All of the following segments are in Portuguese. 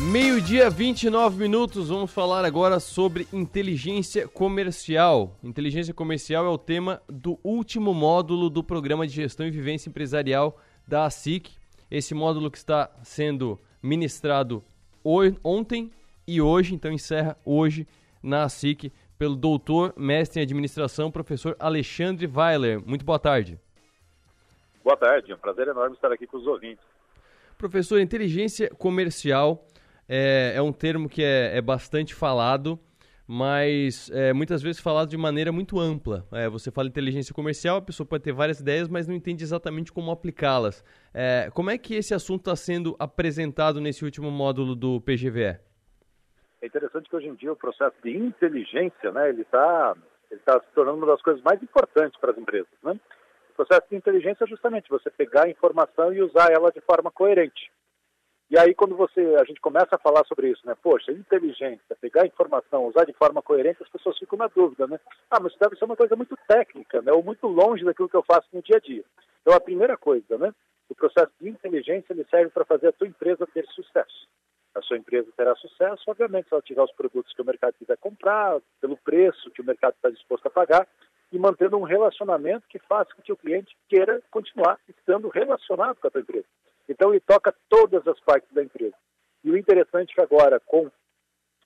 Meio-dia, 29 minutos. Vamos falar agora sobre inteligência comercial. Inteligência comercial é o tema do último módulo do Programa de Gestão e Vivência Empresarial da ASIC. Esse módulo que está sendo ministrado ontem e hoje, então encerra hoje na ASIC pelo doutor, mestre em administração, professor Alexandre Weiler. Muito boa tarde. Boa tarde, é um prazer enorme estar aqui com os ouvintes. Professor, inteligência comercial é, é um termo que é, é bastante falado, mas é, muitas vezes falado de maneira muito ampla. É, você fala inteligência comercial, a pessoa pode ter várias ideias, mas não entende exatamente como aplicá-las. É, como é que esse assunto está sendo apresentado nesse último módulo do PGVE? É interessante que hoje em dia o processo de inteligência, né, ele está ele tá se tornando uma das coisas mais importantes para as empresas, né? O processo de inteligência é justamente você pegar a informação e usar ela de forma coerente. E aí, quando você, a gente começa a falar sobre isso, né? Poxa, inteligência, pegar informação, usar de forma coerente, as pessoas ficam na dúvida, né? Ah, mas isso deve ser uma coisa muito técnica, né? Ou muito longe daquilo que eu faço no dia a dia. Então, a primeira coisa, né? O processo de inteligência, ele serve para fazer a tua empresa ter sucesso. A sua empresa terá sucesso, obviamente, se ela tiver os produtos que o mercado quiser comprar, pelo preço que o mercado está disposto a pagar, e mantendo um relacionamento que faça com que o cliente queira continuar estando relacionado com a tua empresa. Então ele toca todas as partes da empresa. E o interessante é que agora, com,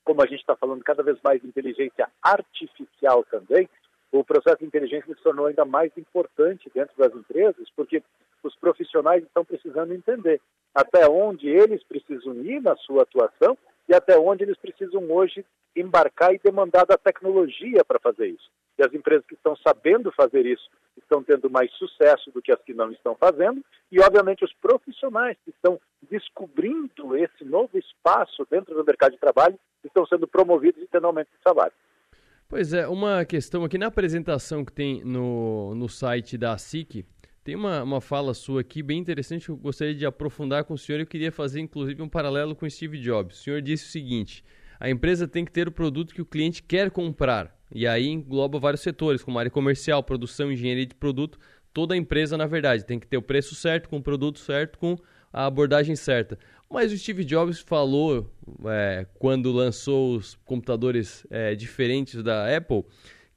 como a gente está falando cada vez mais de inteligência artificial também, o processo de inteligência se tornou ainda mais importante dentro das empresas, porque os profissionais estão precisando entender até onde eles precisam ir na sua atuação e até onde eles precisam hoje embarcar e demandar da tecnologia para fazer isso. E as empresas que estão sabendo fazer isso estão tendo mais sucesso do que as que não estão fazendo, e obviamente os profissionais que estão descobrindo esse novo espaço dentro do mercado de trabalho estão sendo promovidos e tendo aumento de salário. Pois é, uma questão aqui na apresentação que tem no, no site da SIC, tem uma, uma fala sua aqui bem interessante que eu gostaria de aprofundar com o senhor. Eu queria fazer, inclusive, um paralelo com Steve Jobs. O senhor disse o seguinte: a empresa tem que ter o produto que o cliente quer comprar. E aí engloba vários setores, como área comercial, produção, engenharia de produto. Toda a empresa, na verdade, tem que ter o preço certo, com o produto certo, com a abordagem certa. Mas o Steve Jobs falou, é, quando lançou os computadores é, diferentes da Apple,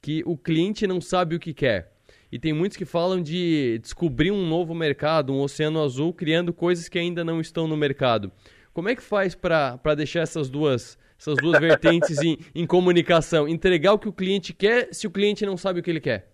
que o cliente não sabe o que quer. E tem muitos que falam de descobrir um novo mercado, um oceano azul, criando coisas que ainda não estão no mercado. Como é que faz para deixar essas duas essas duas vertentes em, em comunicação. Entregar o que o cliente quer se o cliente não sabe o que ele quer.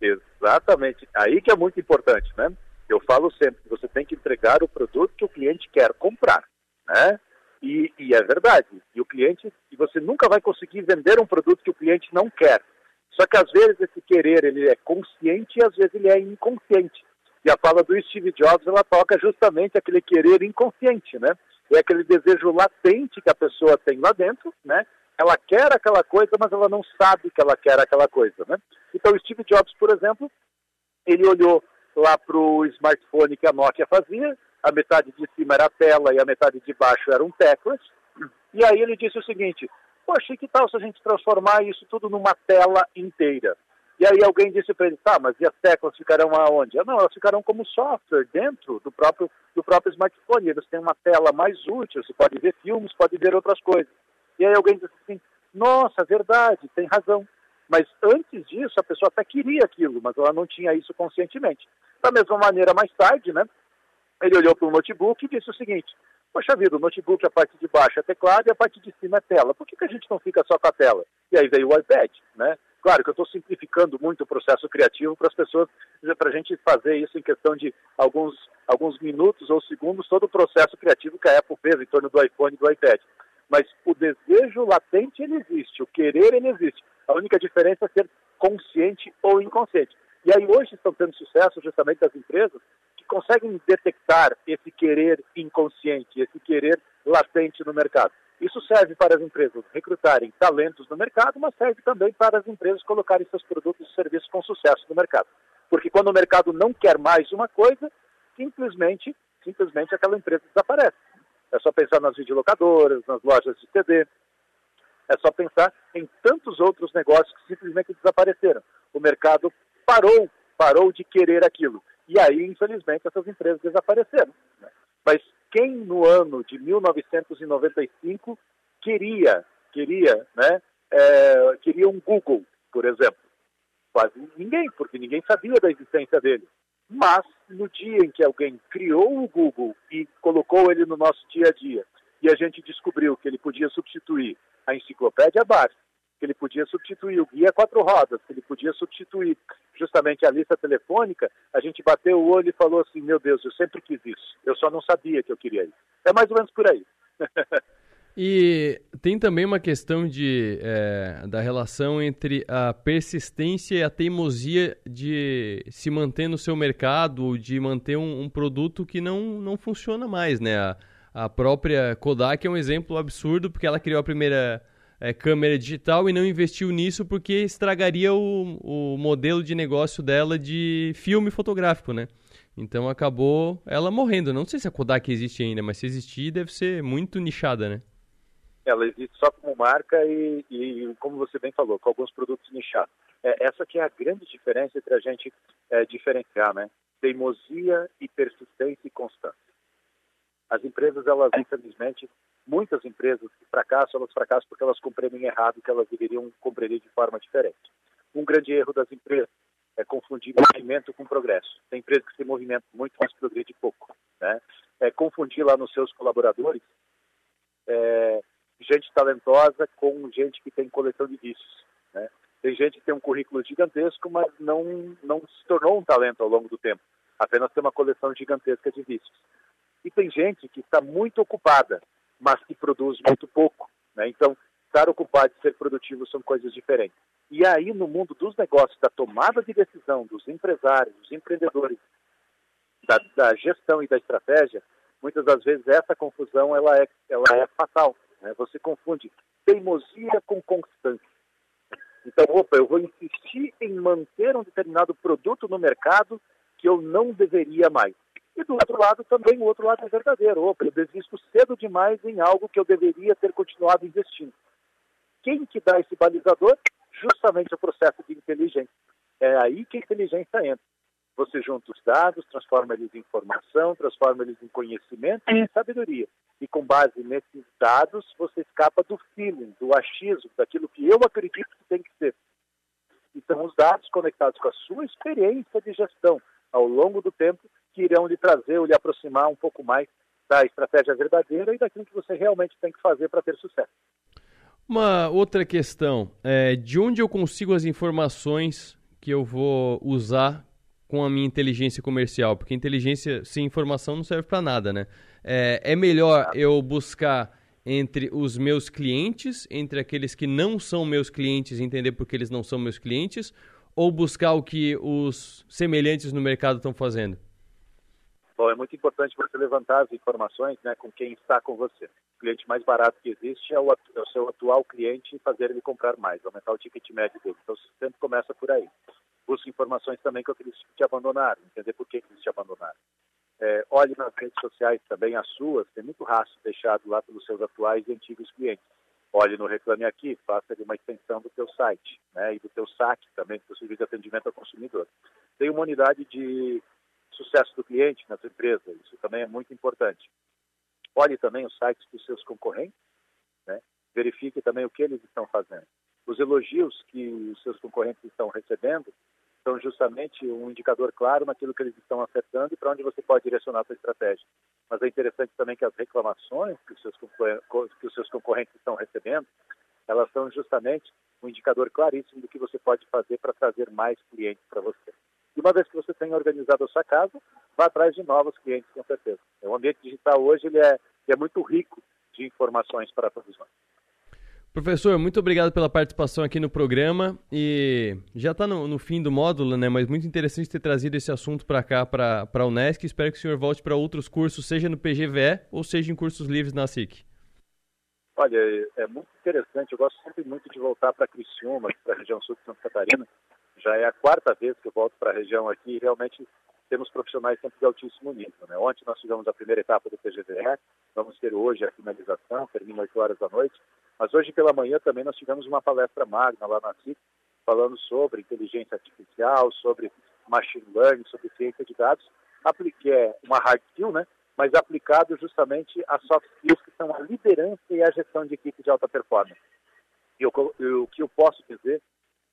Exatamente. Aí que é muito importante, né? Eu falo sempre que você tem que entregar o produto que o cliente quer comprar, né? E, e, é verdade. E o cliente, e você nunca vai conseguir vender um produto que o cliente não quer. Só que às vezes esse querer ele é consciente e às vezes ele é inconsciente. E a fala do Steve Jobs ela toca justamente aquele querer inconsciente, né? é aquele desejo latente que a pessoa tem lá dentro, né? Ela quer aquela coisa, mas ela não sabe que ela quer aquela coisa, né? Então, Steve Jobs, por exemplo, ele olhou lá para o smartphone que a Nokia fazia, a metade de cima era a tela e a metade de baixo eram teclas, e aí ele disse o seguinte, poxa, que tal se a gente transformar isso tudo numa tela inteira? E aí alguém disse para ele, tá, mas e as teclas ficarão aonde? Não, elas ficarão como software dentro do próprio, do próprio smartphone. Eles têm uma tela mais útil, você pode ver filmes, pode ver outras coisas. E aí alguém disse assim, nossa, verdade, tem razão. Mas antes disso, a pessoa até queria aquilo, mas ela não tinha isso conscientemente. Da mesma maneira, mais tarde, né, ele olhou para o notebook e disse o seguinte, poxa vida, o notebook, a parte de baixo é teclado e a parte de cima é tela. Por que, que a gente não fica só com a tela? E aí veio o iPad, né? Claro que eu estou simplificando muito o processo criativo para as pessoas, para a gente fazer isso em questão de alguns, alguns minutos ou segundos, todo o processo criativo que a Apple fez em torno do iPhone e do iPad. Mas o desejo latente, ele existe, o querer, ele existe. A única diferença é ser consciente ou inconsciente. E aí hoje estão tendo sucesso justamente as empresas que conseguem detectar esse querer inconsciente, esse querer latente no mercado. Isso serve para as empresas recrutarem talentos no mercado, mas serve também para as empresas colocarem seus produtos e serviços com sucesso no mercado. Porque quando o mercado não quer mais uma coisa, simplesmente, simplesmente aquela empresa desaparece. É só pensar nas videolocadoras, nas lojas de CD. É só pensar em tantos outros negócios que simplesmente desapareceram. O mercado parou, parou de querer aquilo. E aí, infelizmente, essas empresas desapareceram. Né? Mas Quem no ano de 1995 queria, queria, né, é, queria um Google, por exemplo? Quase ninguém, porque ninguém sabia da existência dele. Mas no dia em que alguém criou o Google e colocou ele no nosso dia a dia, e a gente descobriu que ele podia substituir a enciclopédia Barça, que ele podia substituir o guia quatro rodas, que ele podia substituir justamente a lista telefônica, a gente bateu o olho e falou assim, meu Deus, eu sempre quis isso, eu só não sabia que eu queria isso. É mais ou menos por aí. E tem também uma questão de, é, da relação entre a persistência e a teimosia de se manter no seu mercado, de manter um, um produto que não, não funciona mais, né? A, a, própria Kodak é um exemplo absurdo, porque ela criou a primeira é, câmera digital e não investiu nisso porque estragaria o, o modelo de negócio dela de filme fotográfico, né? Então acabou ela morrendo. Não sei se a Kodak existe ainda, mas se existir deve ser muito nichada, né? ela existe só como marca e, e, como você bem falou, com alguns produtos nichados. É, essa que é a grande diferença entre a gente é, diferenciar, né? Teimosia e persistência e constância. As empresas, elas, infelizmente, muitas empresas que fracassam, elas fracassam porque elas compreendem errado que elas deveriam compreender de forma diferente. Um grande erro das empresas é confundir movimento com progresso. Tem empresas que se movimentam muito, mas progredem pouco. Né? É confundir lá nos seus colaboradores é, gente talentosa com gente que tem coleção de vícios. Né? Tem gente que tem um currículo gigantesco, mas não, não se tornou um talento ao longo do tempo. Apenas tem uma coleção gigantesca de vícios. E tem gente que está muito ocupada, mas que produz muito pouco. Né? Então, estar ocupado e ser produtivo são coisas diferentes. E aí, no mundo dos negócios, da tomada de decisão dos empresários, dos empreendedores, da, da gestão e da estratégia, muitas das vezes essa confusão ela é, ela é fatal. Né? Você confunde teimosia com constância. Então, opa, eu vou insistir em manter um determinado produto no mercado que eu não deveria mais. E do outro lado também, o outro lado é verdadeiro. Opa, eu desisto cedo demais em algo que eu deveria ter continuado investindo. Quem que dá esse balizador? Justamente o processo de inteligência. É aí que a inteligência entra. Você junta os dados, transforma eles em informação, transforma eles em conhecimento e em sabedoria e com base nesses dados você escapa do feeling, do achismo, daquilo que eu acredito que tem que ser. Então, os dados conectados com a sua experiência de gestão ao longo do tempo que irão lhe trazer ou lhe aproximar um pouco mais da estratégia verdadeira e daquilo que você realmente tem que fazer para ter sucesso. Uma outra questão é de onde eu consigo as informações que eu vou usar com a minha inteligência comercial? Porque inteligência sem informação não serve para nada, né? É, é melhor eu buscar entre os meus clientes, entre aqueles que não são meus clientes, entender por que eles não são meus clientes, ou buscar o que os semelhantes no mercado estão fazendo? Bom, é muito importante você levantar as informações né, com quem está com você. O cliente mais barato que existe é o, é o seu atual cliente e fazer ele comprar mais, aumentar o ticket médio dele. Então, sempre começa por aí. Busque informações também com aqueles que te abandonaram, entender por que eles te abandonaram. É, olhe nas redes sociais também as suas, tem muito rastro deixado lá pelos seus atuais e antigos clientes. Olhe no Reclame Aqui, faça uma extensão do teu site né, e do teu saque também, do serviço de atendimento ao consumidor. Tem uma unidade de sucesso do cliente na sua empresa, isso também é muito importante. Olhe também os sites dos seus concorrentes, né, verifique também o que eles estão fazendo. Os elogios que os seus concorrentes estão recebendo são justamente um indicador claro naquilo que eles estão acertando e para onde você pode direcionar a sua estratégia. Mas é interessante também que as reclamações que os seus, que os seus concorrentes estão recebendo, elas são justamente um indicador claríssimo do que você pode fazer para trazer mais clientes para você. E uma vez que você tenha organizado a sua casa, vá atrás de novos clientes, com certeza. O ambiente digital hoje ele é, ele é muito rico de informações para todos nós. Professor, muito obrigado pela participação aqui no programa e já está no, no, fim do módulo, né? Mas muito interessante ter trazido esse assunto para cá, para a Unesc. Espero que o senhor volte para outros cursos, seja no PGVE ou seja em cursos livres na SIC. Olha, é muito interessante. Eu gosto sempre muito de voltar para Criciúma, para a região sul de Santa Catarina. Já é a quarta vez que eu volto para a região aqui e realmente temos profissionais sempre de altíssimo nível. Né? Ontem nós tivemos a primeira etapa do PGVE, vamos ter hoje a finalização, termina 8 horas da noite. Mas hoje pela manhã também nós tivemos uma palestra magna lá na CIC, falando sobre inteligência artificial, sobre machine learning, sobre ciência de dados. Apliquei uma hard skill, né? mas aplicado justamente a soft skills que são a liderança e a gestão de equipe de alta performance. E o que eu posso dizer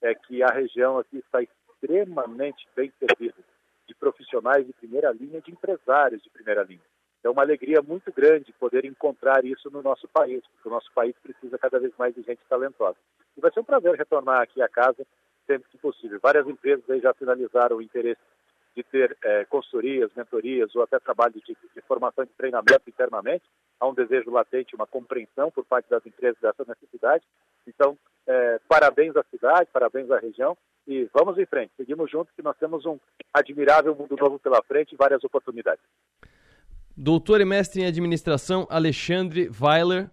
é que a região aqui está extremamente bem servida de profissionais de primeira linha, de empresários de primeira linha. É uma alegria muito grande poder encontrar isso no nosso país, porque o nosso país precisa cada vez mais de gente talentosa. E vai ser um prazer retornar aqui à casa sempre que possível. Várias empresas já finalizaram o interesse de ter é, consultorias, mentorias ou até trabalho de, de, formação de treinamento internamente. Há um desejo latente, uma compreensão por parte das empresas dessa necessidade. Então, é, parabéns à cidade, parabéns à região e vamos em frente. Seguimos juntos que nós temos um admirável mundo novo pela frente e várias oportunidades. Doutor e mestre em administração Alexandre Weiler,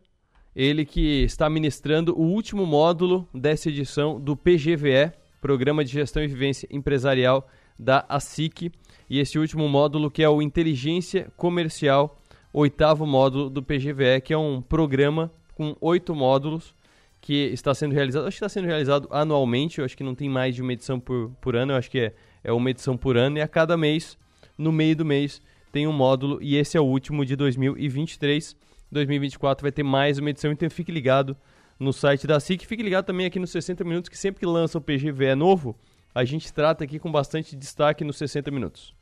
ele que está ministrando o último módulo dessa edição do PGVE, Programa de Gestão e Vivência Empresarial da ASIC, e esse último módulo que é o Inteligência Comercial, oitavo módulo do PGVE, que é um programa com oito módulos que está sendo realizado, acho que está sendo realizado anualmente, eu acho que não tem mais de uma edição por, por ano, eu acho que é, é uma edição por ano, e a cada mês, no meio do mês, tem um módulo, e esse é o último de 2023. 2024 vai ter mais uma edição, então fique ligado no site da SIC, fique ligado também aqui nos 60 Minutos, que sempre que lança o PGV é novo, a gente trata aqui com bastante destaque nos 60 Minutos.